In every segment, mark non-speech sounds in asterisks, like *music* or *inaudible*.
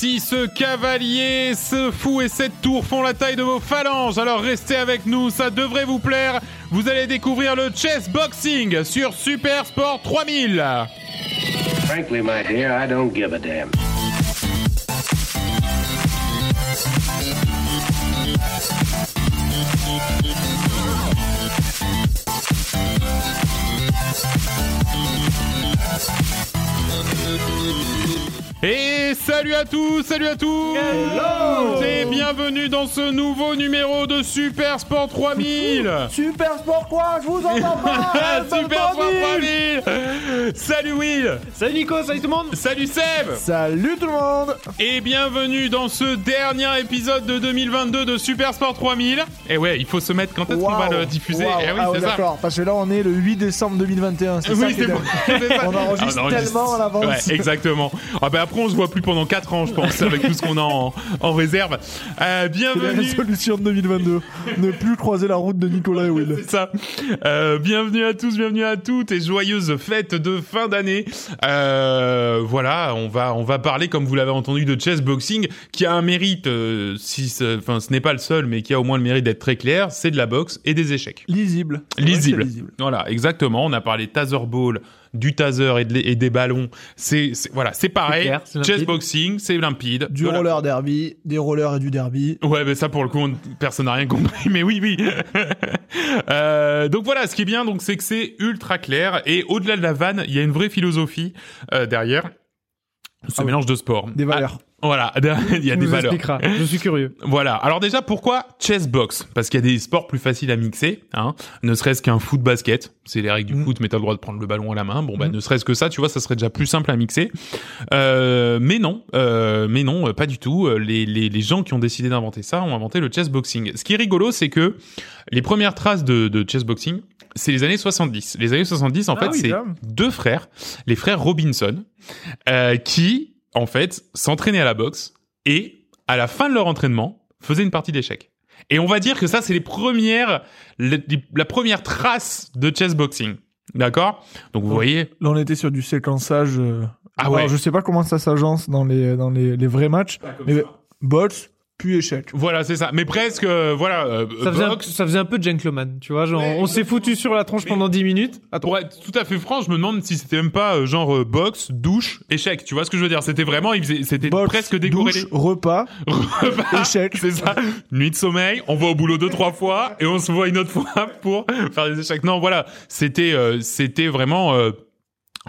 Si ce cavalier, ce fou et cette tour font la taille de vos phalanges, alors restez avec nous, ça devrait vous plaire. Vous allez découvrir le chess boxing sur Super Sport 3000. Frankly, my dear, I don't give a damn. Et salut à tous, salut à tous. Et bienvenue dans ce nouveau numéro de Super Sport 3000 *laughs* Super Sport quoi Je vous entends pas. *laughs* Super Sport 3000 Salut Will. Salut Nico, salut tout le monde. Salut Seb. Salut tout le monde. Et bienvenue dans ce dernier épisode de 2022 de Super Sport 3000 Et ouais, il faut se mettre quand est-ce qu'on va le diffuser. Waouh. Eh oui, ah ouais, d'accord, parce que là on est le 8 décembre 2021, c'est Oui, c'est bon. *laughs* ça. On enregistre Ah, on enregistre. tellement à l'avance. Ouais, exactement. Ah ben après on se voit plus pendant 4 ans, je pense, avec tout ce qu'on a en, en réserve. Euh, C'est la bienvenue. résolution de 2022. ne plus croiser la route de Nicolas et Will. C'est ça. Euh, bienvenue à tous, bienvenue à toutes et joyeuses fêtes de fin d'année. Euh, voilà, on va on va parler comme vous l'avez entendu de chess boxing qui a un mérite euh, si ce- enfin ce n'est pas le seul mais qui a au moins le mérite d'être très clair, c'est de la boxe et des échecs. Lisible. Lisible. lisible. Voilà, exactement. On a parlé taser ball, du taser et, de- et des ballons. C'est voilà, c'est pareil. clair, c'est Chess limpide. boxing, c'est limpide. Du Voilà. roller derby, des rollers et du derby. Ouais, mais ça pour le coup, on- personne n'a rien compris. *laughs* Mais oui, oui. *laughs* Euh, donc voilà, ce qui est bien, donc c'est que c'est ultra clair et au-delà de la vanne, il y a une vraie philosophie euh, derrière. Ce Ah oui. mélange de sport. Des valeurs. Ah, voilà, *laughs* il y a Tu des nous valeurs. je suis curieux. Voilà. Alors déjà, pourquoi chess box Parce qu'il y a des sports plus faciles à mixer, hein. Ne serait-ce qu'un foot basket, c'est les règles du Mm. foot, mais t'as le droit de prendre le ballon à la main. Bon, bah, Mm. ne serait-ce que ça, tu vois, ça serait déjà plus simple à mixer. Euh, mais non, euh, mais non, euh, pas du tout. Euh, Les, les, les gens qui ont décidé d'inventer ça ont inventé le chess boxing. Ce qui est rigolo, c'est que les premières traces de, de chess boxing, c'est les années 70. Les années 70, en Ah fait, oui, c'est deux frères, les frères Robinson, euh, qui, en fait, s'entraînaient à la boxe et, à la fin de leur entraînement, faisaient une partie d'échecs. Et on va dire que ça, c'est les premières, les- la première trace de chess boxing. D'accord? Donc, vous voyez, Là on était sur du séquençage. euh, Ah alors, ouais. je sais pas comment ça s'agence dans les, dans les, les vrais matchs. Mais bots, puis échec. voilà, c'est ça. Mais presque, euh, voilà, euh, Ça faisait, un, ça faisait un peu gentleman, tu vois, genre Ouais. on s'est foutu sur la tronche Mais- pendant 10 minutes. Attends, Pour être tout à fait franc, je me demande si c'était même pas euh, genre euh, boxe, douche, échec. Tu vois ce que je veux dire? C'était vraiment, il faisait- c'était presque décorrélé. douche, *laughs* repas, échec. C'est ça. Nuit de sommeil, on va au boulot deux trois fois et on se voit une autre *laughs* fois pour faire des échecs. Non, voilà, c'était euh, c'était vraiment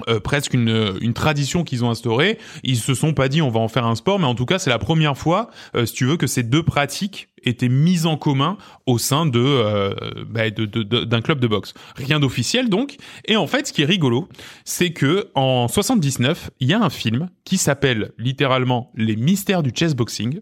euh, euh, presque une, une tradition qu'ils ont instaurée. Ils se sont pas dit on va en faire un sport, mais en tout cas c'est la première fois, euh, si tu veux, que ces deux pratiques étaient mises en commun au sein de euh, bah, de- de- de- d'un club de boxe. Rien d'officiel donc. Et en fait, ce qui est rigolo, c'est que en 79, il y a un film qui s'appelle littéralement Les mystères du chess boxing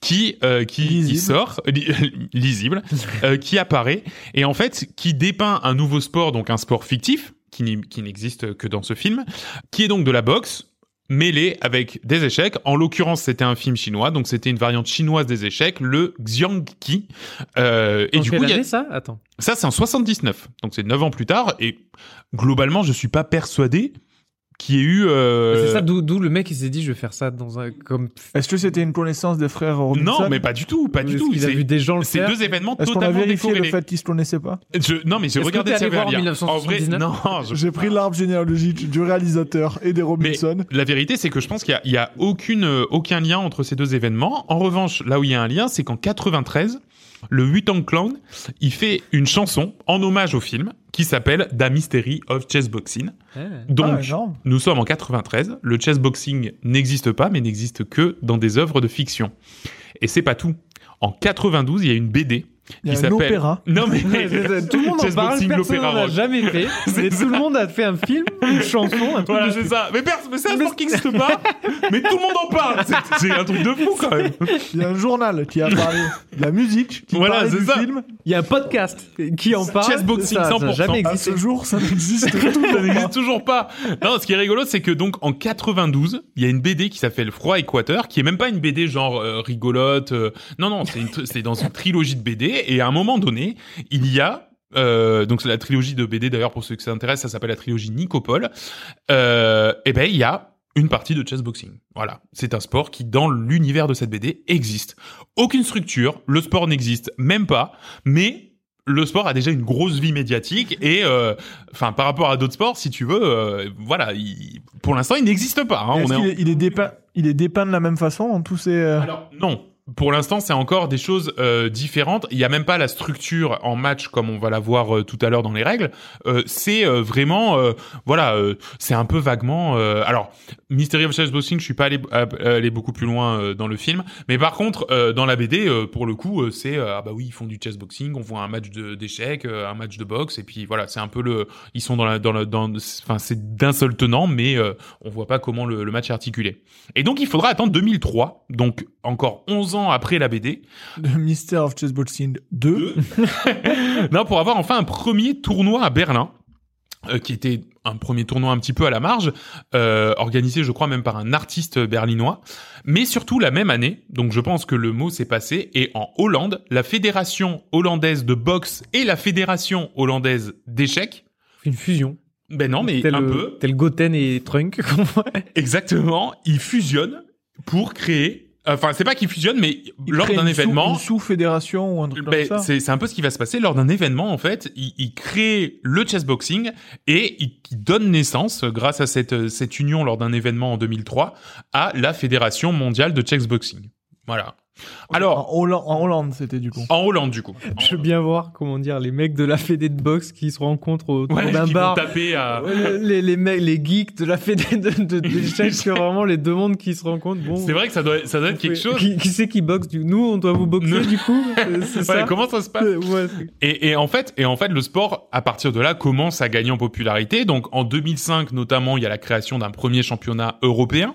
qui euh, qui, sort li- lisible euh, qui apparaît et en fait qui dépeint un nouveau sport donc un sport fictif qui n'existe que dans ce film qui est donc de la boxe mêlée avec des échecs. En l'occurrence, c'était un film chinois, donc c'était une variante chinoise des échecs, le Xiangqi. Euh, et du coup, il y a- ça? Attends. ça c'est en 79, donc c'est 9 ans plus tard. Et globalement, je suis pas persuadé qu'il y ait eu. euh, C'est ça d'où d'où le mec il s'est dit je vais faire ça dans un comme Est-ce que c'était une connaissance des frères Robinson Non, mais pas du tout, pas du tout. qu'il a C'est- vu des gens le C'est faire. deux événements Est-ce qu'on a totalement vérifié le fait qu'ils se connaissaient pas Je, non, mais j'ai regardé un voir lien. En vrai, 1979? non. je- J'ai pris l'arbre généalogique du réalisateur et des Mais Robinson. la vérité, c'est que je pense qu'il y a, il y a aucune, euh, aucun lien entre ces deux événements. En revanche, là où il y a un lien, c'est qu'en 93, le Wu-Tang Clan, il fait une chanson en hommage au film qui s'appelle The Mystery of Chess Boxing. Ah. Donc, Ah, nous sommes en 93. Le chess boxing n'existe pas, mais n'existe que dans des œuvres de fiction. Et c'est pas tout. En 92, il y a une BD Il y a un opéra. Non mais *laughs* ça. tout le monde en parle, personne l'opéra n'en a rock. jamais fait. *laughs* Mais ça. tout le monde a fait un film, une chanson, un truc. Voilà, c'est ça. Mais, pers- mais c'est un sport qui n'existe pas, mais tout le monde en parle. C'est- un truc de fou quand même. Il y a un journal qui a parlé de la musique, qui Voilà, du ça. film. Il y a un podcast qui en parle. Chess boxing, ça, ça a 100%. jamais À existé. ce jour, ça n'existe *laughs* Ça toujours n'existe pas. toujours pas. Non, ce qui est rigolo, c'est que donc en 92, il y a une BD qui s'appelle Froid Équateur, qui est même pas une BD genre euh, rigolote. euh, non, non, c'est dans une trilogie de BD. Et à un moment donné, il y a euh, donc c'est la trilogie de BD d'ailleurs pour ceux que ça intéresse, ça s'appelle la trilogie Nicopole. Euh, et ben il y a une partie de chessboxing. Voilà, c'est un sport qui, dans l'univers de cette BD, existe. Aucune structure, le sport n'existe même pas, mais le sport a déjà une grosse vie médiatique et, euh, enfin, par rapport à d'autres sports, si tu veux, euh, voilà, il- pour l'instant, il n'existe pas. hein. On est en- qu'il est, il est dépeint, il est dépeint de la même façon en tous ces. euh, alors, non. Pour l'instant, c'est encore des choses euh, différentes. Il n'y a même pas la structure en match comme on va la voir euh, tout à l'heure dans les règles. Euh, c'est vraiment, voilà, c'est un peu vaguement. alors, Mystery of Chessboxing, je suis pas allé, beaucoup plus loin dans le film, mais par contre, dans la BD, pour le coup, c'est ah bah oui, ils font du chessboxing, on voit un match d'échecs, un match de boxe, et puis voilà, c'est un peu le, ils sont dans la, dans le, dans, enfin, c'est d'un seul tenant, mais on voit pas comment le match est articulé. Et donc, il faudra attendre 2003, donc encore 11 ans après la BD, de Mystery of Chessboxing 2. *laughs* non, pour avoir enfin un premier tournoi à Berlin. euh, qui était un premier tournoi un petit peu à la marge, euh, organisé je crois même par un artiste berlinois, mais surtout la même année, donc je pense que le mot s'est passé, et en Hollande, la fédération hollandaise de boxe et la fédération hollandaise d'échecs, Une fusion. ben non mais tel, un euh, peu, Tel Goten et Trunk. exactement, ils fusionnent pour créer, enfin c'est pas qu'ils fusionnent, mais lors d'un une sous- événement, Une sous-fédération ou un truc Ben, comme ça. c'est c'est un peu ce qui va se passer lors d'un événement en fait. Il, il crée le chessboxing et il, il donne naissance, euh, grâce à cette, euh, cette union lors d'un événement en 2003, à la Fédération mondiale de chessboxing. Voilà. Alors, En Hollande, en Hollande, c'était du coup. en Hollande du coup. Je veux bien voir, comment dire, les mecs de la fédé de boxe qui se rencontrent autour Ouais, d'un bar. taper à... Les, les mecs, les geeks de la fédé de, de, d'échecs, *laughs* c'est vraiment les deux mondes qui se rencontrent. Bon, C'est vrai que ça doit, ça doit être quelque chose. Qui, qui c'est qui boxe du... Nous, on doit vous boxer Nous- du coup C'est- *laughs* C'est Ouais, ça comment ça se passe Ouais, c'est- Et, et en fait, et en fait, le sport, à partir de là, commence à gagner en popularité. Donc, en 2005, notamment, il y a la création d'un premier championnat européen.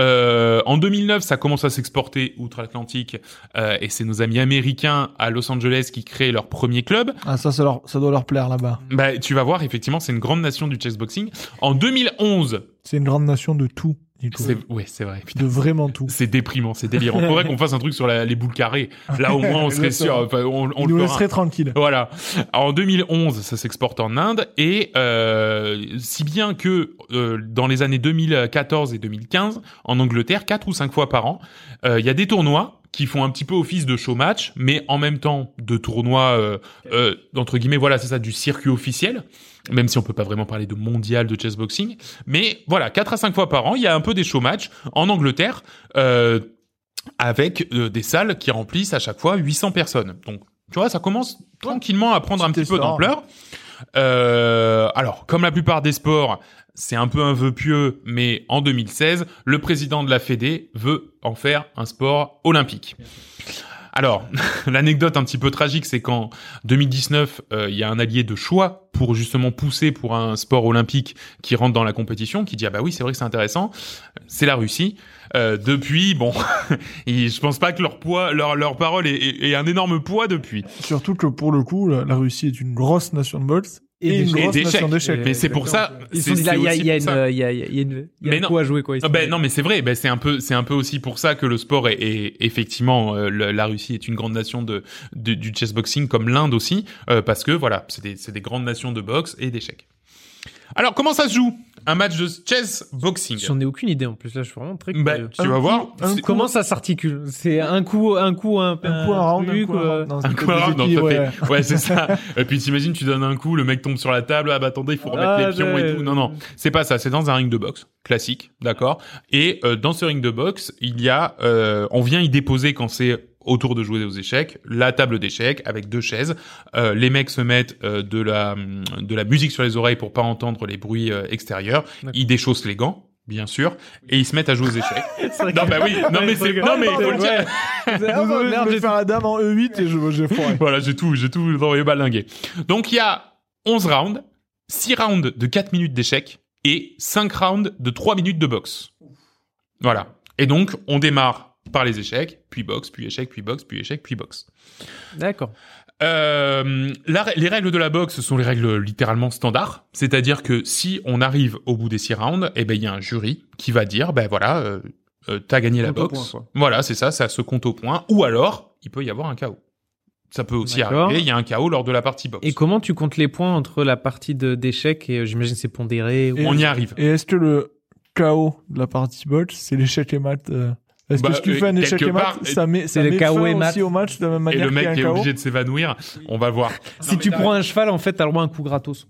Euh, en 2009, ça commence à s'exporter outre-Atlantique, euh, et c'est nos amis américains à Los Angeles qui créent leur premier club. Ah, ça, ça, leur, ça doit leur plaire là-bas. Bah, tu vas voir, effectivement, c'est une grande nation du chessboxing. En 2011, C'est une grande nation de tout, Nico. c'est, ouais, c'est vrai. Putain, De vraiment tout. c'est déprimant, c'est délirant. Faudrait qu'on fasse un truc sur la- les boules carrées. Là, au moins, on serait sûr. Enfin, on, le laisserait tranquille. Voilà. En 2011, ça s'exporte en Inde et euh, si bien que euh, dans les années 2014 et 2015, en Angleterre, quatre ou cinq fois par an, euh, il y a des tournois qui font un petit peu office de show match, mais en même temps de tournois euh, euh, entre guillemets, voilà, c'est ça, du circuit officiel. Même si on peut pas vraiment parler de mondial de chessboxing, mais voilà, quatre à cinq fois par an, il y a un peu des show match en Angleterre. Euh, avec euh, des salles qui remplissent à chaque fois 800 personnes. Donc, tu vois, ça commence tranquillement à prendre un Petit peu essor. d'ampleur. Euh, alors, comme la plupart des sports, c'est un peu un vœu pieux, mais en 2016, le président de la Fédé veut en faire un sport olympique. Alors, *laughs* l'anecdote un petit peu tragique, c'est qu'en 2019, euh, il y a un allié de choix pour justement pousser pour un sport olympique qui rentre dans la compétition, qui dit ah bah oui c'est vrai que c'est intéressant, c'est la Russie. Euh, depuis, bon, *laughs* je pense pas que leur poids, leur parole ait un énorme poids depuis. Surtout que pour le coup, la, la Russie est une grosse nation de boxe et, Et une grosse d'échecs. d'échecs. Mais c'est pour ça. Ils sont dit là, il y a, y a une, il y a, il y a une, il y a Mais un non. coup à jouer quoi. ils Ah ben non mais c'est vrai, ben c'est un peu c'est un peu aussi pour ça que le sport est, est- effectivement euh, la Russie est une grande nation de, de- du chessboxing comme l'Inde aussi euh, parce que voilà c'est des c'est des grandes nations de boxe et d'échecs. Alors comment ça se joue? Un match de chess boxing J'en ai aucune idée en plus là, je suis vraiment très Ben, curieux. tu vas Un voir. coup- un c'est- coup- Comment ça s'articule C'est un coup, un coup, un, Un coup, un round, un truc, coup, un euh. Non, Un coup round, non, ouais. ouais, c'est ça. *laughs* Et puis t'imagines, tu donnes un coup, le mec tombe sur la table, ah bah attendez, il faut remettre Ah, les pions et ouais. tout. Non, non, c'est pas ça. C'est dans un ring de boxe classique, d'accord. Et euh, dans ce ring de boxe, il y a, euh, on vient y déposer quand c'est autour de jouer aux échecs, la table d'échecs avec deux chaises. Euh, les mecs se mettent euh, de la de la musique sur les oreilles pour pas entendre les bruits euh, extérieurs. Ils déchaussent les gants. Bien sûr, et ils se mettent à jouer aux *laughs* échecs. Non, que- bah oui, *laughs* non mais c'est, non mais il faut le dire. Ah, *laughs* bah, je merde, j'ai- faire la dame en E8 et je- j'ai foiré. Voilà, j'ai tout, j'ai tout envoyé balinguer. Donc il y a 11 rounds, 6 rounds de 4 minutes d'échecs et 5 rounds de 3 minutes de boxe. Voilà. Et donc on démarre par les échecs, puis boxe, puis échec, puis boxe, puis échec, puis boxe. D'accord. Euh, les règles de la boxe sont les règles littéralement standards, c'est-à-dire que si on arrive au bout des 6 rounds, eh ben il y a un jury qui va dire ben voilà, euh, euh, t'as gagné la boxe. point, voilà, c'est ça, ça se compte au point ou alors il peut y avoir un chaos. Ça peut aussi arriver, il y a un chaos lors de la partie boxe. Et comment tu comptes les points entre la partie de- d'échecs et euh, j'imagine c'est pondéré ou... On y arrive. Et est-ce que le KO de la partie botch, c'est l'échec et mat. Est-ce Bah, que si tu fais un échec et mat, ça met, ça le met KO fin et aussi au match de la même Et manière le mec qu'il qui y est a un KO obligé de s'évanouir, on va voir. Si tu prends un cheval, en fait, t'as le droit à un coup gratos.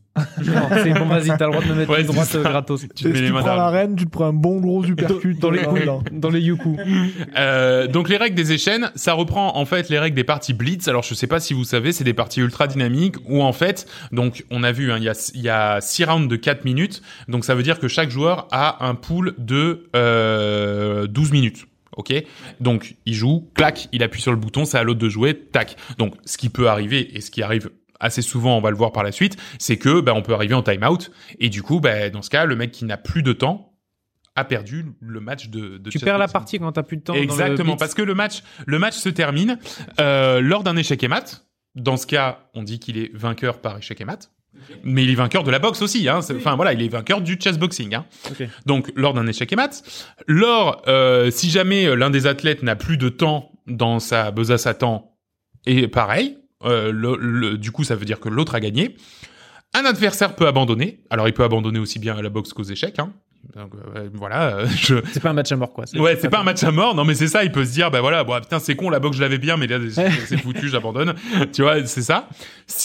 C'est bon, vas-y, t'as le droit de me mettre Ouais, une droite ça. gratos. Tu te Et mets si les tu prends dans la reine, tu te prends un bon gros uppercut Dans les, dans- dans- *laughs* dans les Yuku. Euh, donc les règles des échelles, ça reprend en fait les règles des parties blitz. Alors je sais pas si vous savez, c'est des parties ultra dynamiques où en fait, donc on a vu, hein, il y a il y a six rounds de 4 minutes. Donc ça veut dire que chaque joueur a un pool de euh, 12 minutes. Ok, donc il joue, clac, il appuie sur le bouton, c'est à l'autre de jouer, tac. Donc ce qui peut arriver et ce qui arrive assez souvent, on va le voir par la suite, c'est que bah, on peut arriver en time-out et du coup, bah, dans ce cas, le mec qui n'a plus de temps a perdu le match de. de Tu perds la partie quand t'as plus de temps. dans le Exactement, parce que le match, le match se termine euh, lors d'un échec et mat. Dans ce cas, on dit qu'il est vainqueur par échec et mat. Mais il est vainqueur de la boxe aussi. Hein. Enfin voilà, il est vainqueur du chess boxing. Hein. Donc lors d'un échec et mat, lors euh, si jamais euh, l'un des athlètes n'a plus de temps dans sa besace à temps, et pareil, euh, le- le- du coup ça veut dire que l'autre a gagné. Un adversaire peut abandonner. Alors il peut abandonner aussi bien à la boxe qu'aux échecs. Hein. Donc euh, voilà, euh, *laughs* je, C'est pas un match à mort, quoi. Ouais, c'est pas un match à mort. Non, mais c'est ça. Il peut se dire, bah voilà, bon, putain, c'est con, la boxe, je l'avais bien, mais là, c'est *laughs* foutu, j'abandonne. Tu vois, c'est ça.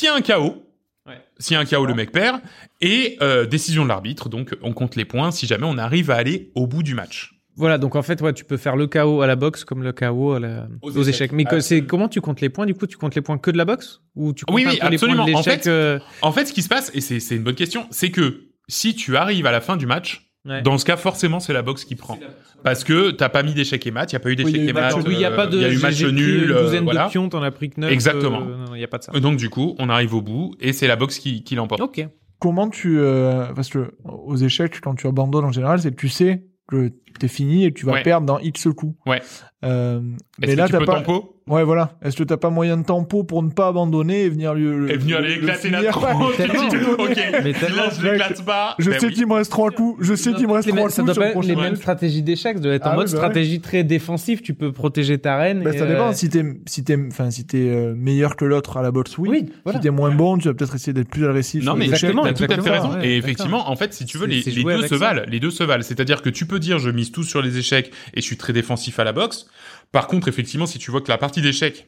Y a un KO, Ouais. s'il y a un KO, le mec perd. Et euh, décision de l'arbitre. Donc, on compte les points si jamais on arrive à aller au bout du match. Voilà, donc en fait, ouais, tu peux faire le KO à la boxe comme le KO à la- Aux aux, échecs. échecs. Mais que- c'est Absolument. comment tu comptes les points Du coup, tu comptes les points que de la boxe? Ou tu comptes Oui, oui, les points absolument. de En fait, euh, En fait, ce qui se passe, et c'est c'est une bonne question, c'est que si tu arrives à la fin du match, ouais. dans ce cas, forcément, c'est la boxe qui prend. Parce que t'as pas mis d'échec et mat, il y a pas eu d'échec eu et match mat. nul. Oui, il y a pas de. Il y a eu match nul. Une euh, douzaine voilà. de pions, t'en as pris que neuf. Exactement. euh, non, y a pas de ça. Donc, du coup, on arrive au bout et c'est la boxe qui, qui l'emporte. Ok. Comment tu, euh, parce que aux échecs, quand tu abandonnes en général, c'est que tu sais que t'es fini et que tu vas Ouais. perdre dans X coups. Ouais. Euh, mais là, tu t'as peux pas. tempo? Ouais, voilà. Est-ce que t'as pas moyen de tempo pour ne pas abandonner et venir lui. est venu aller le- le éclater la tronche. *laughs* *laughs* ok. Mais Là, je l'éclate pas. Je sais qu'il me reste trois coups. Je sais qu'il me reste trois ça coups doit pas le être les mêmes stratégies d'échecs, ça doit être Ah en oui, mode bah stratégie très défensif, tu peux protéger ta reine. Bah, et, ça dépend. euh, Si t'es, si t'es, enfin, si t'es euh, meilleur que l'autre à la boxe, oui. Si t'es moins bon, tu vas peut-être essayer d'être plus agressif. Non sur mais les échecs. Exactement, t'as tout à fait exactement, raison. et effectivement, en fait, si tu veux, les, deux se ça. valent. Les deux se valent. C'est-à-dire que tu peux dire, je mise tout sur les échecs et je suis très défensif à la boxe. Par contre, effectivement, si tu vois que la partie d'échecs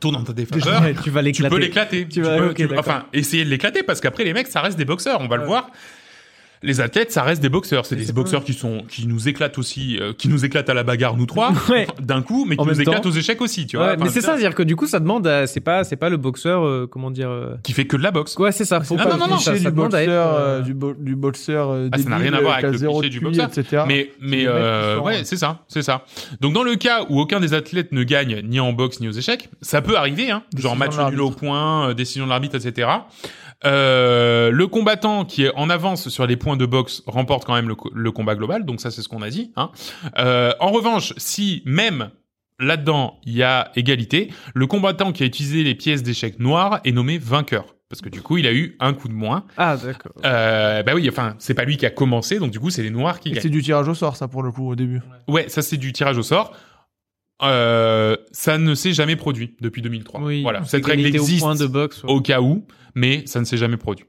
tourne en ta défaveur, tu vas tu l'éclater. peux l'éclater. Tu vas- peux- tu- d'accord. enfin, essayer de l'éclater parce qu'après les mecs, ça reste des boxeurs. On va le voir. Les athlètes, ça reste des boxeurs. C'est Mais des boxeurs qui sont, qui nous éclatent aussi, euh, qui nous éclatent à la bagarre, nous trois, *laughs* Ouais. d'un coup, mais qui En nous éclatent temps. aux échecs aussi, tu Ouais, vois. mais Enfin, c'est ça, c'est-à-dire que du coup, ça demande, à- c'est pas, c'est pas le boxeur, euh, comment dire. euh, Qui fait que de la boxe. Ouais, c'est ça. Faut Non, pas non, non, non, ça, du boxeur, euh, du, bo- du boxeur euh, Ah, ça n'a rien à voir avec le cliché du boxeur. etc. Mais, mais, ouais, ouais. c'est ça, c'est ça. Donc, dans le cas où aucun des athlètes ne gagne ni en boxe ni aux échecs, ça peut arriver, hein. Genre match nul au point, décision de l'arbitre, etc. Le combattant qui est en avance sur les points de boxe remporte quand même le, co- le combat global. Donc ça, c'est ce qu'on a dit. Hein. Euh, en revanche, si même là-dedans il y a égalité, le combattant qui a utilisé les pièces d'échecs noires est nommé vainqueur. Parce que du coup, il a eu un coup de moins. Ah, d'accord. Euh, bah oui, enfin, c'est pas lui qui a commencé, donc du coup, c'est les noirs qui gagnent. C'est du tirage au sort, ça, pour le coup, au début. Ouais, ça c'est du tirage au sort. Euh, ça ne s'est jamais produit depuis 2003. Oui. Voilà, cette règle au existe point de boxe. ouais. au cas où, mais ça ne s'est jamais produit.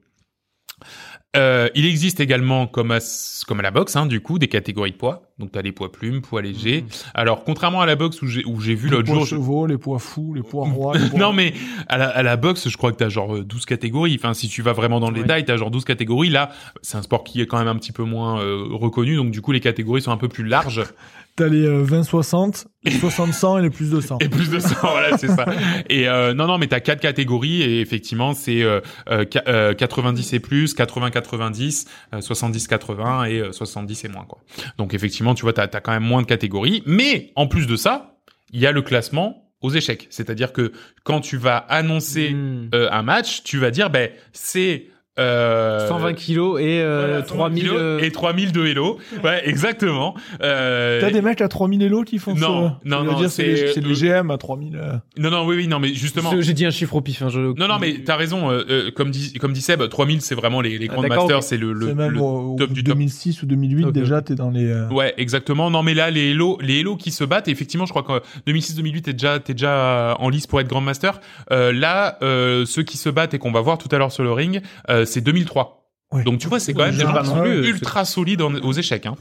Euh, il existe également, comme à, comme à la boxe, hein, du coup, des catégories de poids. Donc, tu as les poids plumes, poids légers. Mhm. Alors, contrairement à la boxe où j'ai où j'ai vu les l'autre poids jour... je- chevaux, les poids fous, les poids rois. les poids- Non, mais à la, à la boxe, je crois que tu as genre euh, 12 catégories. Enfin, si tu vas vraiment dans le Ouais. détail, tu as genre 12 catégories. Là, c'est un sport qui est quand même un petit peu moins euh, reconnu. Donc, du coup, les catégories sont un peu plus larges. *laughs* T'as les euh, 20-60, les 60-100 et les plus de 100. Et plus de ça, *laughs* voilà, c'est ça. Et euh, non, non, mais t'as quatre catégories et effectivement, c'est euh, euh, qua- euh, 90 et plus, 80-90, euh, 70-80 et euh, 70 et moins, quoi. Donc effectivement, tu vois, t'as as quand même moins de catégories. Mais en plus de ça, il y a le classement aux échecs. C'est-à-dire que quand tu vas annoncer euh, un match, tu vas dire, ben, c'est... Euh, 120 kilos et euh, voilà, 3000 kilos euh, et 3000 de Hello. Ouais, exactement. Euh, T'as des mecs à 3000 élo qui font Non, ça. non, non, dire, c'est les GM à 3000. euh. Non, non, oui, oui, non, mais justement. J'ai dit un chiffre au pif. hein, je... Non, non, mais t'as raison. euh, euh, comme dit, comme dit Seb, 3000, c'est vraiment les, les Ah, grands masters, c'est le, le, même le- au, top du top. 2006 ou 2008, Ok, déjà, t'es dans les... euh, Ouais, exactement. Non, mais là, les Hello, les Hello qui se battent, et effectivement, je crois que 2006-2008, t'es déjà, t'es déjà en lice pour être Grand Master. Euh, là, euh, ceux qui se battent et qu'on va voir tout à l'heure sur le ring, euh, c'est 2003. Ouais. Donc tu vois, c'est quand même des gens qui sont ultra solides en- aux échecs. Hein.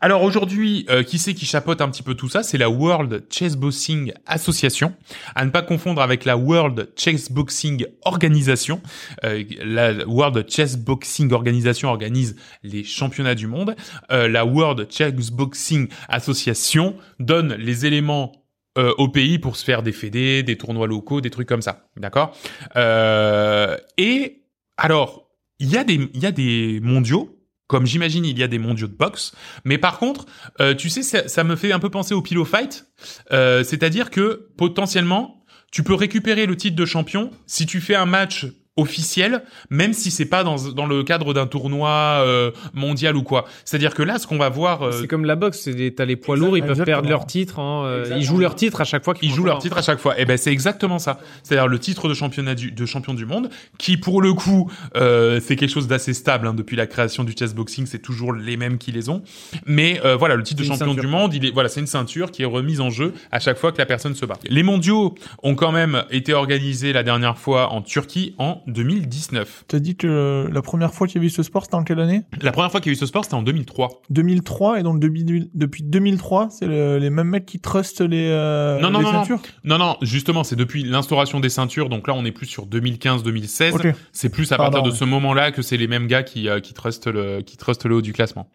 Alors aujourd'hui, euh, qui c'est qui chapeaute un petit peu tout ça? C'est la World Chessboxing Association, à ne pas confondre avec la World Chessboxing Organisation. Euh, la World Chessboxing Organisation organise les championnats du monde. Euh, la World Chessboxing Association donne les éléments euh, au pays pour se faire des fédés, des tournois locaux, des trucs comme ça, d'accord? Euh, Et alors, il y a des mondiaux comme j'imagine il y a des mondiaux de boxe, mais par contre, euh, tu sais, ça, ça me fait un peu penser au pillow fight, euh, c'est-à-dire que potentiellement, tu peux récupérer le titre de champion si tu fais un match officiel, même si c'est pas dans, dans le cadre d'un tournoi euh, mondial ou quoi. C'est-à-dire que là, ce qu'on va voir, euh, C'est comme la boxe, c'est des- t'as les poids lourds, ils peuvent Exactement. perdre leur titre. hein, euh, ils jouent leur titre à chaque fois qu'ils ils font jouent leur titre à chaque fois. Et ben c'est exactement ça. C'est-à-dire le titre de championnat du, de champion du monde, qui pour le coup euh, c'est quelque chose d'assez stable hein, depuis la création du chessboxing. C'est toujours les mêmes qui les ont. Mais euh, voilà, le titre de champion ceinture, du monde, il est voilà, c'est une ceinture qui est remise en jeu à chaque fois que la personne se bat. Les mondiaux ont quand même été organisés la dernière fois en Turquie en 2019. T'as dit que euh, la première fois qu'il y a eu ce sport, c'était en quelle année? La première fois qu'il y a eu ce sport, c'était en 2003. 2003, et donc depuis, depuis 2003, c'est le- les mêmes mecs qui trustent les, euh, Non, non, les non, non. ceintures? Non, non, justement, c'est depuis l'instauration des ceintures. Donc là, on est plus sur 2015-2016. Ok. C'est plus à Pardon, partir de ouais. ce moment-là que c'est les mêmes gars qui, euh, qui, trustent le, qui trustent le haut du classement.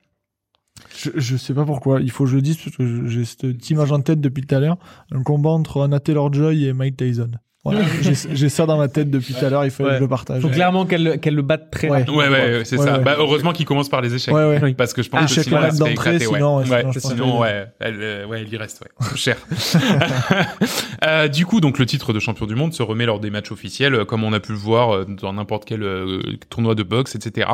Je, je sais pas pourquoi. Il faut que je le dise parce que j'ai cette image en tête depuis tout à l'heure. Un combat entre Anna Taylor-Joy et Mike Tyson. Voilà. *laughs* j'ai j'ai ça dans ma tête depuis tout à l'heure. Il fallait Ouais. que je le partage. Faut clairement qu'elle qu'elle le batte très Ouais. rapidement. Ouais, ouais, c'est Ouais, ça. ouais. Bah, heureusement qu'il commence par les échecs. Ouais, ouais. Parce que je pense Ah, que sinon, quand elle d'entrée, sinon, ouais, Ouais, sinon, sinon, que- ouais, elle, euh, ouais, il y reste, ouais. Cher. *laughs* Euh, du coup, donc, le titre de champion du monde se remet lors des matchs officiels, euh, comme on a pu le voir euh, dans n'importe quel euh, tournoi de boxe, etc.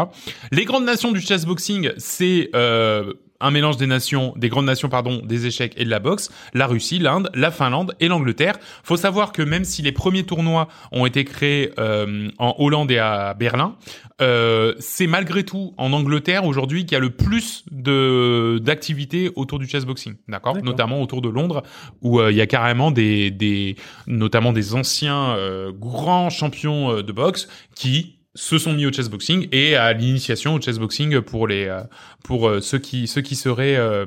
Les grandes nations du chessboxing, c'est, euh, un mélange des nations, des grandes nations, pardon, des échecs et de la boxe, la Russie, l'Inde, la Finlande et l'Angleterre. Faut savoir que même si les premiers tournois ont été créés euh, en Hollande et à Berlin, euh, c'est malgré tout en Angleterre aujourd'hui qu'il y a le plus de d'activités autour du chessboxing, d'accord? D'accord. Notamment autour de Londres où euh, il y a carrément des des notamment des anciens euh, grands champions euh, de boxe qui se sont mis au chessboxing et à l'initiation au chessboxing pour les euh, pour euh, ceux qui ceux qui seraient euh,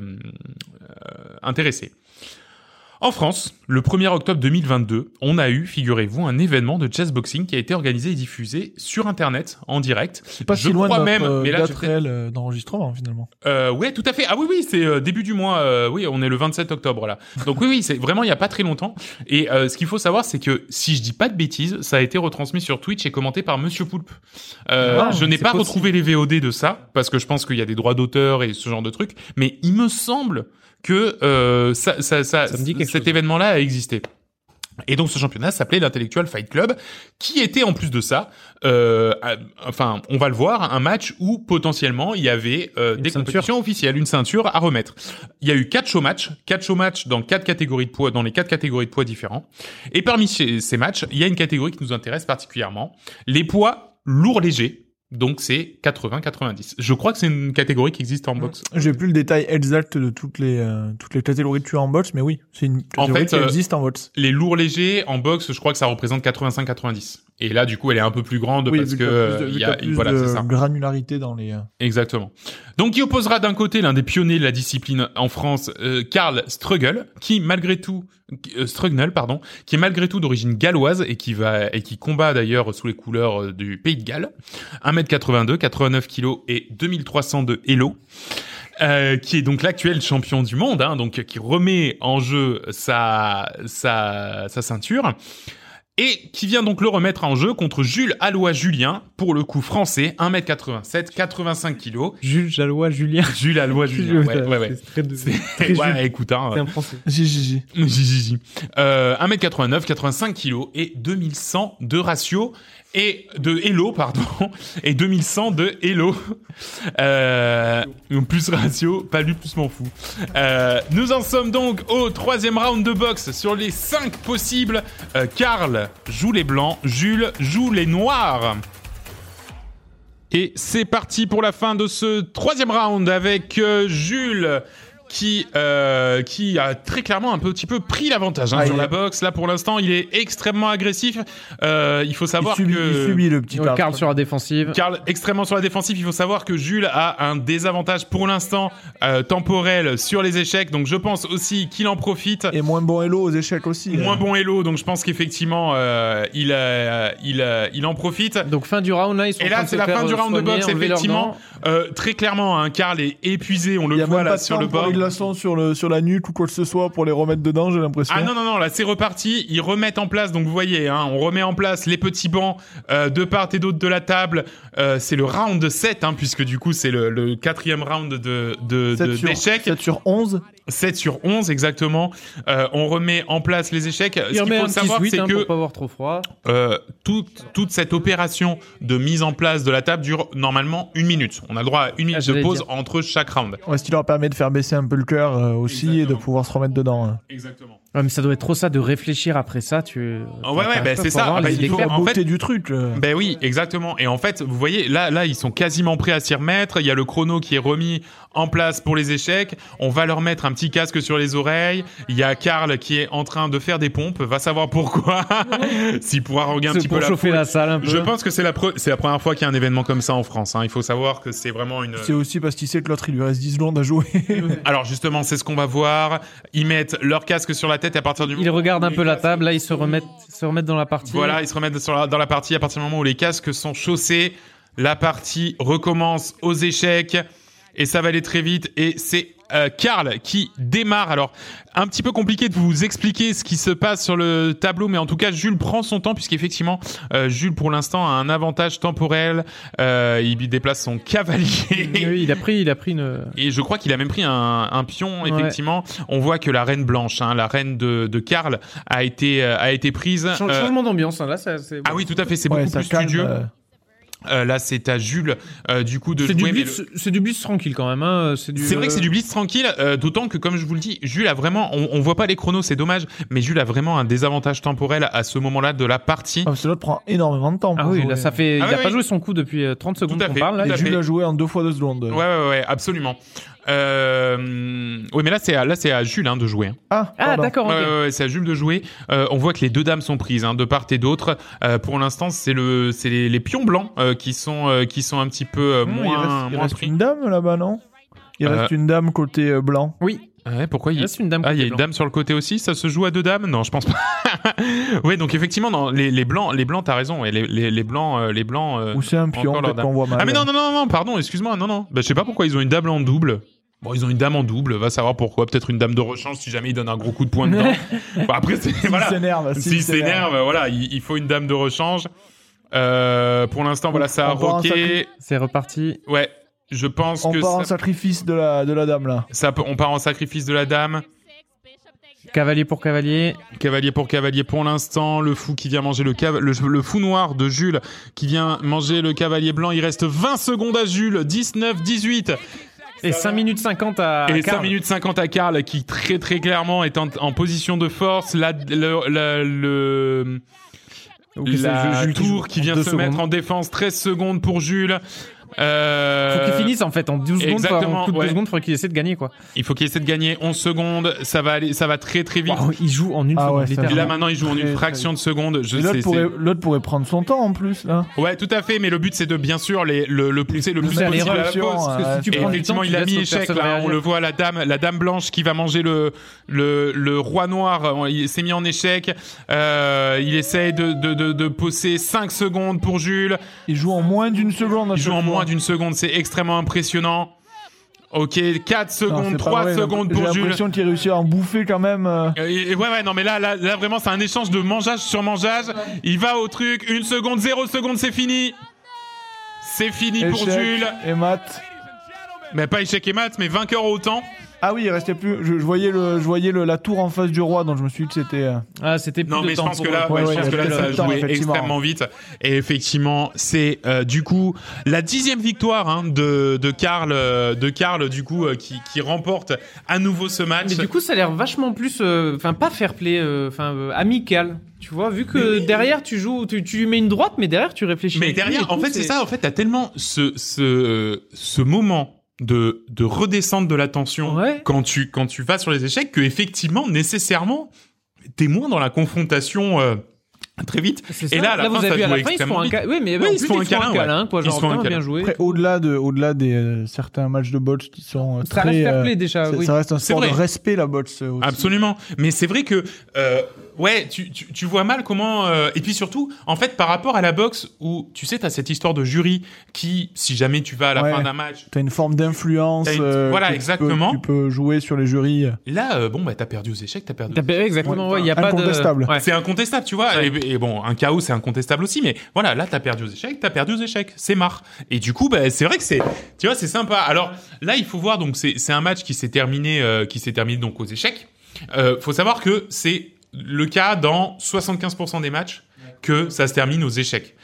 intéressés. En France, le 1er octobre 2022, on a eu, figurez-vous, un événement de chessboxing qui a été organisé et diffusé sur Internet en direct. C'est pas Je si loin crois de même, notre mais là, date réelle euh, d'enregistrement finalement. Euh, ouais, tout à fait. Ah oui, oui, c'est euh, début du mois. euh, oui, on est le 27 octobre là. Donc oui, oui, c'est vraiment il y a pas très longtemps. Et euh, ce qu'il faut savoir, c'est que si je dis pas de bêtises, ça a été retransmis sur Twitch et commenté par Monsieur Poulpe. Euh, Ah, je n'ai pas possible. retrouvé les VOD de ça parce que je pense qu'il y a des droits d'auteur et ce genre de trucs. Mais il me semble que euh, ça, ça, ça, cet événement-là a existé. Et donc ce championnat s'appelait l'Intellectual Fight Club, qui était en plus de ça, euh, enfin on va le voir, un match où potentiellement il y avait euh, des ceinture. compétitions officielles, une ceinture à remettre. Il y a eu quatre show matchs, quatre show matchs dans quatre catégories de poids, dans les quatre catégories de poids différents. Et parmi ces ces matchs, il y a une catégorie qui nous intéresse particulièrement, les poids lourds légers. Donc c'est 80-90. Je crois que c'est une catégorie qui existe en boxe. J'ai plus le détail exact de toutes les euh, toutes les catégories de tueurs en boxe, mais oui, c'est une En catégorie fait, qui euh, existe en boxe. Les lourds légers en boxe, je crois que ça représente 85-90. Et là, du coup, elle est un peu plus grande Oui, parce vu que qu'il y a plus de, euh, il y a plus voilà, de ça. granularité dans les. euh, Exactement. Donc, il opposera d'un côté l'un des pionniers de la discipline en France, euh, Karl Struggle, qui malgré tout, euh, Strugnel, pardon, qui est malgré tout d'origine galloise et qui va et qui combat d'ailleurs sous les couleurs euh, du Pays de Galles. 1m82, 89 kg et 2302 Hello. Euh, qui est donc l'actuel champion du monde, hein, donc qui remet en jeu sa sa sa ceinture et qui vient donc le remettre en jeu contre Jules Allois Julien pour le coup français, 1m87, 85 kg. Jules Jalois Julien. Jules Allois Julien, *laughs* ouais, ouais, ouais. C'est très, de- très ouais, écoute, hein, C'est un français. JJJ. Jijiji. Euh, 1m89, 85 kg et 2100 de ratio et de Hello, pardon, et 2100 de Hello. Euh, plus ratio, pas lui, plus m'en fous. Euh, nous en sommes donc au troisième round de boxe sur les cinq possibles. Euh, Karl joue les blancs, Jules joue les noirs. Et c'est parti pour la fin de ce troisième round avec Jules qui euh, qui a très clairement un petit peu pris l'avantage hein, Ah, sur la boxe. Là pour l'instant, il est extrêmement agressif. Euh, il faut Il savoir subit, que il subit le petit Ouais, Karl. Karl sur la défensive. Karl extrêmement sur la défensive. Il faut savoir que Jules a un désavantage pour l'instant euh, temporel sur les échecs. Donc je pense aussi qu'il en profite. Et moins bon hello aux échecs aussi. Moins euh. bon hello, donc je pense qu'effectivement euh, il euh, il euh, il en profite. Donc fin du round là, ils sont Et là, c'est la fin du round de boxe, effectivement. Euh, très clairement, hein, Karl est épuisé, on le voit là sur le bord. Glaçons sur, le, sur la nuque ou quoi que ce soit pour les remettre dedans, j'ai l'impression. Ah non non non là c'est reparti ils remettent en place donc vous voyez hein, on remet en place les petits bancs euh, de part et d'autre de la table Euh, c'est le round 7 hein, puisque du coup c'est le, le quatrième round de de 7 de- sur, d'échecs 7 sur 11. 7 sur 11 exactement euh, on remet en place les échecs Il ce qu'il un faut petit savoir c'est hein, que pour pas avoir trop froid. euh, toute, toute cette opération de mise en place de la table dure normalement une minute. On a le droit à une minute de pause dire. entre chaque round. Ouais, ce qui leur permet de faire baisser un peu le cœur euh, aussi et de pouvoir se remettre dedans. hein. Exactement. Ouais, mais ça doit être trop ça de réfléchir après ça. Tu. Ah ouais, ouais, bah, c'est ça. Avoir Bah, les il faut- en beauté fait- du truc. Ben oui, exactement. Et en fait, vous voyez, là, là, ils sont quasiment prêts à s'y remettre. Il y a le chrono qui est remis en place pour les échecs. On va leur mettre un petit casque sur les oreilles. Il y a Karl qui est en train de faire des pompes. Va savoir pourquoi. *laughs* S'il pourra regarder un C'est petit peu pour la chauffer la salle un peu. Je pense que c'est la, pre- c'est la première fois qu'il y a un événement comme ça en France. Hein. Il faut savoir que c'est vraiment une. C'est aussi parce qu'il sait que l'autre il lui reste 10 secondes à jouer. *laughs* Alors justement, c'est ce qu'on va voir. Ils mettent leur casque sur la tête à partir du Ils regardent un peu la table. Là, ils se remettent, se remettent dans la partie. Voilà, ils se remettent sur la- dans la partie à partir du moment où les casques sont chaussés. La partie recommence aux échecs et ça va aller très vite. Et c'est euh, Karl qui démarre. Alors, un petit peu compliqué de vous expliquer ce qui se passe sur le tableau, mais en tout cas, Jules prend son temps puisqu'effectivement, euh, Jules pour l'instant a un avantage temporel. Euh, il déplace son cavalier. Oui, il a pris, il a pris une. Et je crois qu'il a même pris un, un pion, Ouais. effectivement. On voit que la reine blanche, hein, la reine de, de Karl, a été, euh, a été prise. Euh, Changement d'ambiance. hein, Là, ça, ah oui, tout à fait, c'est Ouais, beaucoup plus calme, studieux. Euh. Euh, là, c'est à Jules, euh, du coup, de C'est du jouer. blitz, le- c'est du blitz tranquille quand même. Hein. C'est du. C'est vrai que c'est du blitz tranquille, euh, d'autant que, comme je vous le dis, Jules a vraiment, on, on voit pas les chronos, c'est dommage, mais Jules a vraiment un désavantage temporel à ce moment-là de la partie. Ah, parce que l'autre prend énormément de temps. Ah oui, jouer. là, ça fait. Ah il a oui, pas oui. joué son coup depuis euh, 30 secondes à qu'on fait, parle. Là. tout à Et Jules fait. a joué en deux fois deux secondes. Ouais, ouais, ouais, absolument. Euh, oui, mais là, c'est à, là, c'est à Jules hein, de jouer. hein. Ah, Ah, d'accord. ok. Ouais, ouais, ouais, c'est à Jules de jouer. Euh, on voit que les deux dames sont prises hein, de part et d'autre. Euh, pour l'instant, c'est le, c'est les, les pions blancs euh, qui sont, euh, qui sont un petit peu euh, Ah, il moins, reste, il moins reste pris. une dame là-bas, non? Il Euh, reste une dame côté euh, blanc. Oui. Ouais, pourquoi il... C'est une dame. Ah, il y a une dame sur le côté aussi? Ça se joue à deux dames? Non, je pense pas. *laughs* oui, donc effectivement, non, les, les blancs, les blancs, t'as raison. les, les, les blancs, euh, les blancs. euh, Ou c'est un pion, peut-être qu'on voit mal. Ah mais non, non, non, non, pardon, excuse-moi, non, non. Bah, je sais pas pourquoi ils ont une dame en double. Bon, ils ont une dame en double, va savoir pourquoi. Peut-être une dame de rechange si jamais ils donnent un gros coup de poing dedans. *laughs* Bon, après, c'est S'il voilà. s'énerve, S'ils s'énervent, voilà, il, il faut une dame de rechange. Euh, pour l'instant, voilà, ça a On roqué. C'est reparti. Ouais, je pense On que part en sacrifice de la, de la dame là. ça peut- on part en sacrifice de la dame. Cavalier pour cavalier. Cavalier pour cavalier pour l'instant, le fou qui vient manger le, cav- le, le fou noir de Jules qui vient manger le cavalier blanc. Il reste 20 secondes à Jules, 19, 18 Et 5 minutes 50 à. et Karl. 5 minutes 50 à Karl qui très très clairement est en, en position de force. La, le, la- le- la tour qui en vient se secondes. mettre en défense, 13 secondes pour Jules. Euh, Faut qu'il finisse en fait en 12 secondes. enfin, exactement, En plus de 2 ouais. secondes, il faudrait qu'il essaie de gagner quoi. Il faut qu'il essaie de gagner 11 secondes. Ça va aller, ça va très très vite. Waouh, il joue en une Ah seconde. ouais, là maintenant il joue en une fraction de seconde. L'autre pourrait, pourrait prendre son temps en plus là. Ouais, tout à fait, mais le but c'est de bien sûr les, le, le pousser le, Le plus possible à la pause. Parce que si tu Et effectivement, temps, il a mis échec là. On le voit, la dame, la dame blanche qui va manger le le, le roi noir. Il s'est mis en échec. Euh, il essaye de de de, de pousser 5 secondes pour Jules. Il joue en moins d'une seconde. Il joue en fois. Moins d'une seconde, c'est extrêmement impressionnant. Ok, 4 Non, secondes, pas 3 vrai, secondes J'ai pour Jules. l'impression qu'il réussit à en bouffer quand même. euh. Euh, et- et ouais, ouais, non, mais là, là, là, vraiment, c'est un échange de mangeage sur mangeage. Il va au truc, une seconde, zéro seconde, c'est fini. C'est fini pour Jules. Et Matt. Mais pas échec et mat, mais vainqueur autant. Ah oui, il restait plus. Je, je voyais, le, je voyais le, la tour en face du roi, donc je me suis dit que c'était. euh, Ah, c'était plus Non, mais je pense que là, Ouais, je pense que là, ça a joué extrêmement vite. Et effectivement, c'est euh, du coup la dixième victoire hein, de de Karl, euh, de Karl du coup euh, qui, qui remporte à nouveau ce match. Mais du coup, ça a l'air vachement plus, euh, enfin pas fair play, euh, enfin euh, amical. Tu vois, vu que derrière tu joues, tu, tu mets une droite, mais derrière tu réfléchis. Mais derrière, en fait, c'est ça. En fait, t'as tellement ce ce ce moment de de redescendre de la tension Ouais. quand tu quand tu vas sur les échecs que effectivement nécessairement t'es moins dans la confrontation euh, très vite. Et ça. là, à la fin, vous ça avez vu à la fin, ils se font un câlin. Oui, mais Oui, en ils se font un câlin, câlin, ouais. quoi. Ils Genre, se font un câlin. bien joué. Après, au-delà de, au-delà des euh, certains matchs de bots qui sont euh, Ça très, reste euh, déjà, ça, oui. ça reste un sport de respect la bots. aussi. Absolument. Mais c'est vrai que euh, ouais, tu, tu, tu vois mal comment euh, et puis surtout en fait par rapport à la boxe où tu sais t'as cette histoire de jury qui si jamais tu vas à la Ouais. fin d'un match T'as une forme d'influence. Une- euh, voilà, que tu peux- exactement. Tu peux jouer sur les jurys. là euh, bon bah t'as perdu aux échecs, t'as perdu. T'as perdu, Exactement, ouais, il y a pas de. Incontestable. Ouais. C'est incontestable, tu vois. Ouais. Et, et bon, un chaos, c'est incontestable aussi. Mais voilà, là, t'as perdu aux échecs, t'as perdu aux échecs. C'est marre. Et du coup, bah, c'est vrai que c'est, tu vois, c'est sympa. Alors là, il faut voir. Donc, c'est, c'est un match qui s'est terminé, euh, qui s'est terminé donc aux échecs. Euh, faut savoir que c'est le cas dans 75% des matchs que ça se termine aux échecs.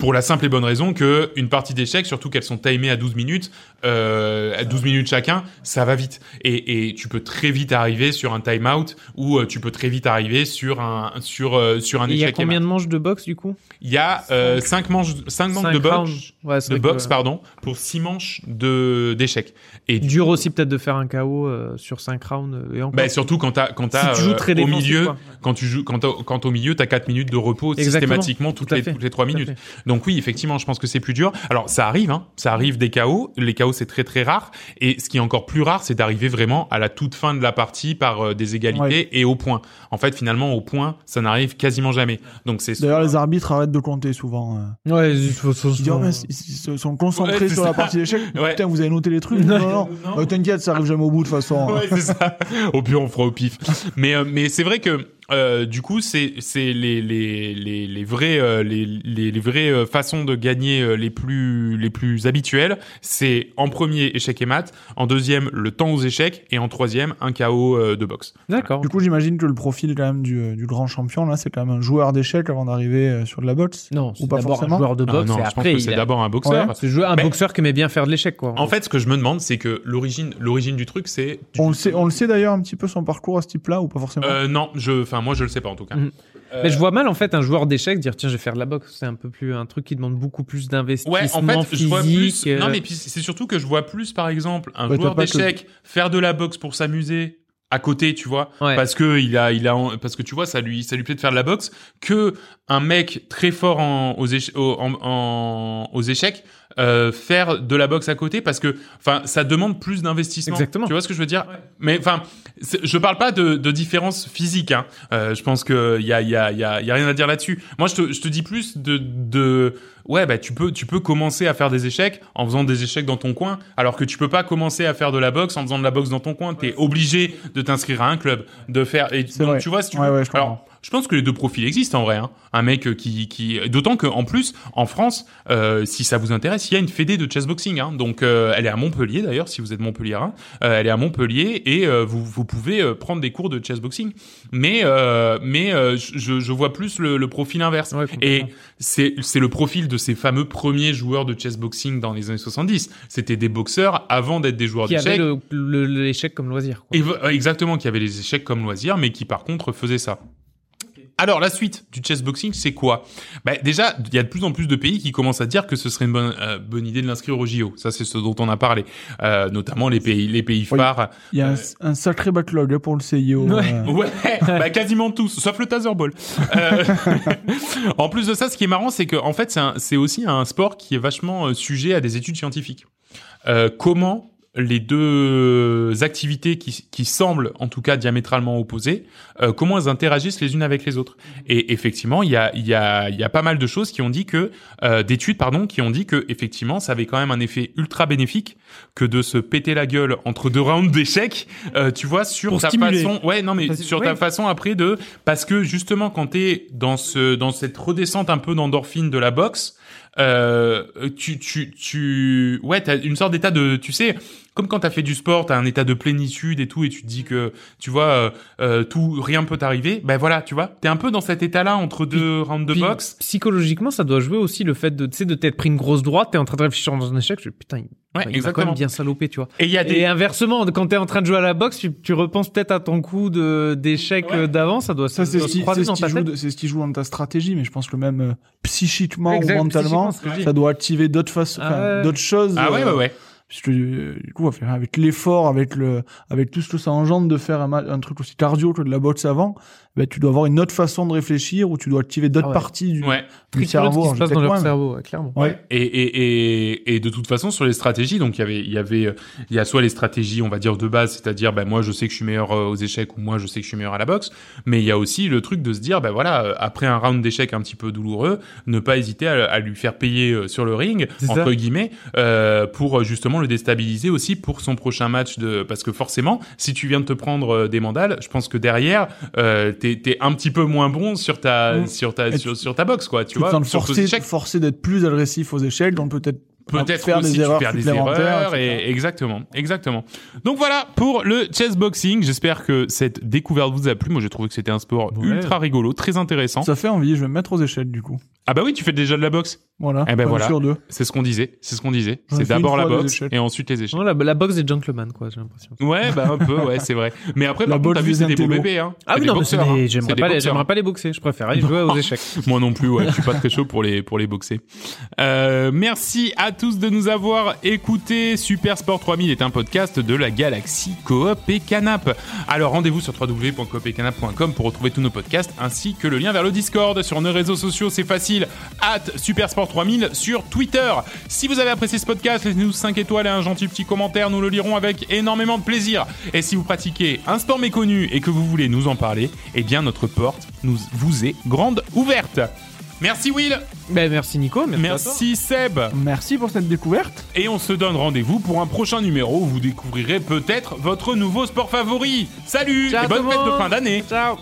Pour la simple et bonne raison que une partie d'échecs, surtout qu'elles sont timées à 12 minutes, euh, à 12 minutes chacun, ça va vite. Et, et tu peux très vite arriver sur un time-out ou euh, tu peux très vite arriver sur un sur euh, sur un Et Il y a échec. combien de manches de boxe du coup? Il y a euh, 5 manches, 5 manches de boxe. Ouais, de que, boxe euh, pardon, pour 6 manches de d'échecs. Et du Dur aussi peut-être de faire un KO euh, sur 5 rounds euh, et encore. bah, surtout quand t'as quand Si tu joues euh, très au milieu quoi. quand tu joues quand, quand au milieu t'as 4 minutes de repos Exactement. systématiquement toutes les toutes les 3 Tout à minutes. Donc oui, effectivement, je pense que c'est plus dur. Alors ça arrive hein, ça arrive des KO, les KO c'est très très rare et ce qui est encore plus rare, c'est d'arriver vraiment à la toute fin de la partie par euh, des égalités Ouais. et au point. En fait, finalement au point, ça n'arrive quasiment jamais. Donc c'est D'ailleurs, les arbitres arrêtent de compter souvent. euh. Ouais, Ils ils ils se sont concentrés Ouais, sur la partie d'échecs. *laughs* Ouais. Putain, vous avez noté les trucs Non, non, non. *laughs* Non. Euh, T'inquiète, ça arrive jamais au bout de toute façon. c'est ça. Au pire, on fera au pif. Mais euh, mais c'est vrai que euh, du coup, c'est c'est les les les les vrais euh, les les, les vraies euh, façons de gagner euh, les plus les plus habituelles. C'est en premier échec et mat, en deuxième le temps aux échecs et en troisième un KO euh, de boxe. D'accord. Du coup, j'imagine que le profil quand même du, du grand champion, là, c'est quand même un joueur d'échecs avant d'arriver euh, sur de la boxe? Non, c'est Ou pas d'abord un forcément? joueur de Ah boxe non, et je pense que c'est a- d'abord un boxeur. Ouais. C'est un Mais- boxeur qui aimait bien faire de l'échec quoi. En fait, ce que je me demande, c'est que l'origine l'origine du truc, c'est On le sait, on le sait d'ailleurs un petit peu son parcours à ce type-là ou pas forcément? Euh, non, je, enfin moi je le sais pas en tout cas. Mhm. Euh, Mais je vois mal en fait un joueur d'échecs dire tiens je vais faire de la boxe. C'est un peu plus un truc qui demande beaucoup plus d'investissement Ouais, en fait, je vois physique. plus. euh, Non, mais puis c'est surtout que je vois plus, par exemple, un Ouais, joueur que- d'échecs faire de la boxe pour s'amuser à côté, tu vois, Ouais. parce que il a, il a, parce que tu vois, ça lui, ça lui plaît de faire de la boxe, que un mec très fort en, aux, éche- au- en- en- aux échecs euh, faire de la boxe à côté, parce que, enfin, ça demande plus d'investissement. Exactement. Tu vois ce que je veux dire Mais enfin, je parle pas de, de différence physique. Hein. Euh, je pense que y a, y a, y a, y a rien à dire là-dessus. Moi, je te, je te dis plus de, de ouais, bah tu peux, tu peux commencer à faire des échecs en faisant des échecs dans ton coin, alors que tu peux pas commencer à faire de la boxe en faisant de la boxe dans ton coin. T'es obligé de t'inscrire à un club, de faire. Et donc, tu vois, si tu Ouais, veux- ouais, je comprends. alors, je pense que les deux profils existent en vrai. Hein. Un mec euh, qui, qui, d'autant que en plus, en France, euh, si ça vous intéresse, il y a une fédé de chessboxing. Hein. Donc, euh, elle est à Montpellier d'ailleurs, si vous êtes Montpelliérain. Euh, elle est à Montpellier et vous, vous pouvez prendre des cours de chessboxing. Mais, mais je, je vois plus le, le profil inverse. Ouais, Et c'est c'est le profil de ces fameux premiers joueurs de chessboxing dans les années 70. C'était des boxeurs avant d'être des joueurs qui avait d'échecs. le- le- l'échec comme loisir. quoi. Et vo- exactement, qui avait les échecs comme loisir, mais qui par contre faisait ça. Alors la suite du chessboxing, c'est quoi? Bah, Déjà, il y a de plus en plus de pays qui commencent à dire que ce serait une bonne, euh, bonne idée de l'inscrire au JO. Ça, c'est ce dont on a parlé, Euh, notamment les pays, les pays phares. Il y a un, un sacré backlog hein, pour le CIO. Ouais. euh. *laughs* Ouais, bah, quasiment tous, sauf le taserball. Euh, *laughs* en plus de ça, ce qui est marrant, c'est que en fait, c'est aussi un sport qui est vachement euh, sujet à des études scientifiques. Euh, comment les deux activités qui, qui semblent en tout cas diamétralement opposées, euh, comment elles interagissent les unes avec les autres. Et effectivement, il y a, y, a, y a pas mal de choses qui ont dit que, euh, d'études pardon, qui ont dit que effectivement, ça avait quand même un effet ultra bénéfique que de se péter la gueule entre deux rounds d'échecs, euh, tu vois, sur Pour ta stimuler. façon, ouais, non mais Parce- sur ouais. ta façon après de, parce que justement quand t'es dans ce, dans cette redescente un peu d'endorphine de la boxe, euh, tu, tu, tu, ouais, t'as une sorte d'état de, tu sais, comme quand t'as fait du sport, t'as un état de plénitude et tout, et tu te dis que, tu vois, euh, euh, tout, rien peut t'arriver. Ben voilà, tu vois, t'es un peu dans cet état-là entre deux rounds de boxe. Psychologiquement, ça doit jouer aussi le fait de, tu sais, de t'être pris une grosse droite, t'es en train de réfléchir dans un échec, je putain, il, Ouais, il m'a quand exactement. même bien salopé, tu vois. Et il y a des, Et inversement, quand t'es en train de jouer à la boxe, tu, tu repenses peut-être à ton coup de d'échec Ouais. euh, d'avant, ça doit, Ça, c'est ce qui, c'est ce dans qui ta joue, tête. de- c'est ce qui joue dans ta stratégie, mais je pense que même euh, psychiquement Exact, ou mentalement, psychiquement, ça doit activer d'autres façons, Ah enfin, d'autres choses. ah ouais, ouais, ouais. Puisque euh, du coup, enfin, avec l'effort, avec le, avec tout ce que ça engendre de faire un, truc aussi cardio que de la boxe avant, ben, tu dois avoir une autre façon de réfléchir où tu dois activer d'autres Ah ouais. parties du, Ouais. cerveau. qui en se passe j'étais dans leur coin. cerveau, ouais, clairement. Ouais. Et, et, et, et de toute façon, sur les stratégies, donc il y avait, il y avait, il y a soit les stratégies, on va dire de base, c'est-à-dire, ben moi je sais que je suis meilleur euh, aux échecs ou moi je sais que je suis meilleur à la boxe, mais il y a aussi le truc de se dire, ben voilà, euh, après un round d'échecs un petit peu douloureux, ne pas hésiter à, à lui faire payer sur le ring, entre ça. guillemets, euh, pour justement le déstabiliser aussi pour son prochain match de, parce que forcément, si tu viens de te prendre euh, des mandales, je pense que derrière, euh, t'es, un petit peu moins bon sur ta, Mm. sur ta, sur, sur ta boxe, quoi, tu vois, te échecs. forcé d'être plus agressif aux échecs, donc peut-être Peut-être faire aussi des erreurs perds des erreurs et exactement, exactement. Donc voilà pour le chess boxing. J'espère que cette découverte vous a plu. Moi, j'ai trouvé que c'était un sport Ouais. ultra rigolo, très intéressant. Ça fait envie, je vais me mettre aux échecs du coup. Ah bah oui, tu fais déjà de la boxe. Voilà. Eh ben voilà. sur deux. C'est ce qu'on disait. C'est ce qu'on disait. C'est d'abord la boxe échecs. et ensuite les échecs. Non, la, la boxe des gentlemen, quoi, j'ai l'impression. Ouais, bah un peu, ouais, c'est vrai. Mais après, La par contre, t'as vu, c'est des beaux bébés, hein. Ah oui, non, mais des- hein. j'aimerais C'est des pas, les- pas les boxer. Je préfère aller jouer aux échecs. *laughs* Moi non plus, ouais, je suis pas très chaud pour les pour les boxer. Euh, merci à tous de nous avoir écoutés. Super Sport 3000 est un podcast de la galaxie Coop et Canap. Alors rendez-vous sur www.coopetcanap.com pour retrouver tous nos podcasts ainsi que le lien vers le Discord sur nos réseaux sociaux. C'est facile. At Super Sport 3000 sur Twitter. Si vous avez apprécié ce podcast, laissez-nous 5 étoiles et un gentil petit commentaire. Nous le lirons avec énormément de plaisir. Et si vous pratiquez un sport méconnu et que vous voulez nous en parler, eh bien notre porte nous vous est grande ouverte. Merci Will, Ben, merci Nico, merci. Seb, Merci pour cette découverte. et on se donne rendez-vous pour un prochain numéro où vous découvrirez peut-être votre nouveau sport favori. Salut et bonne fête de fin d'année. Ciao.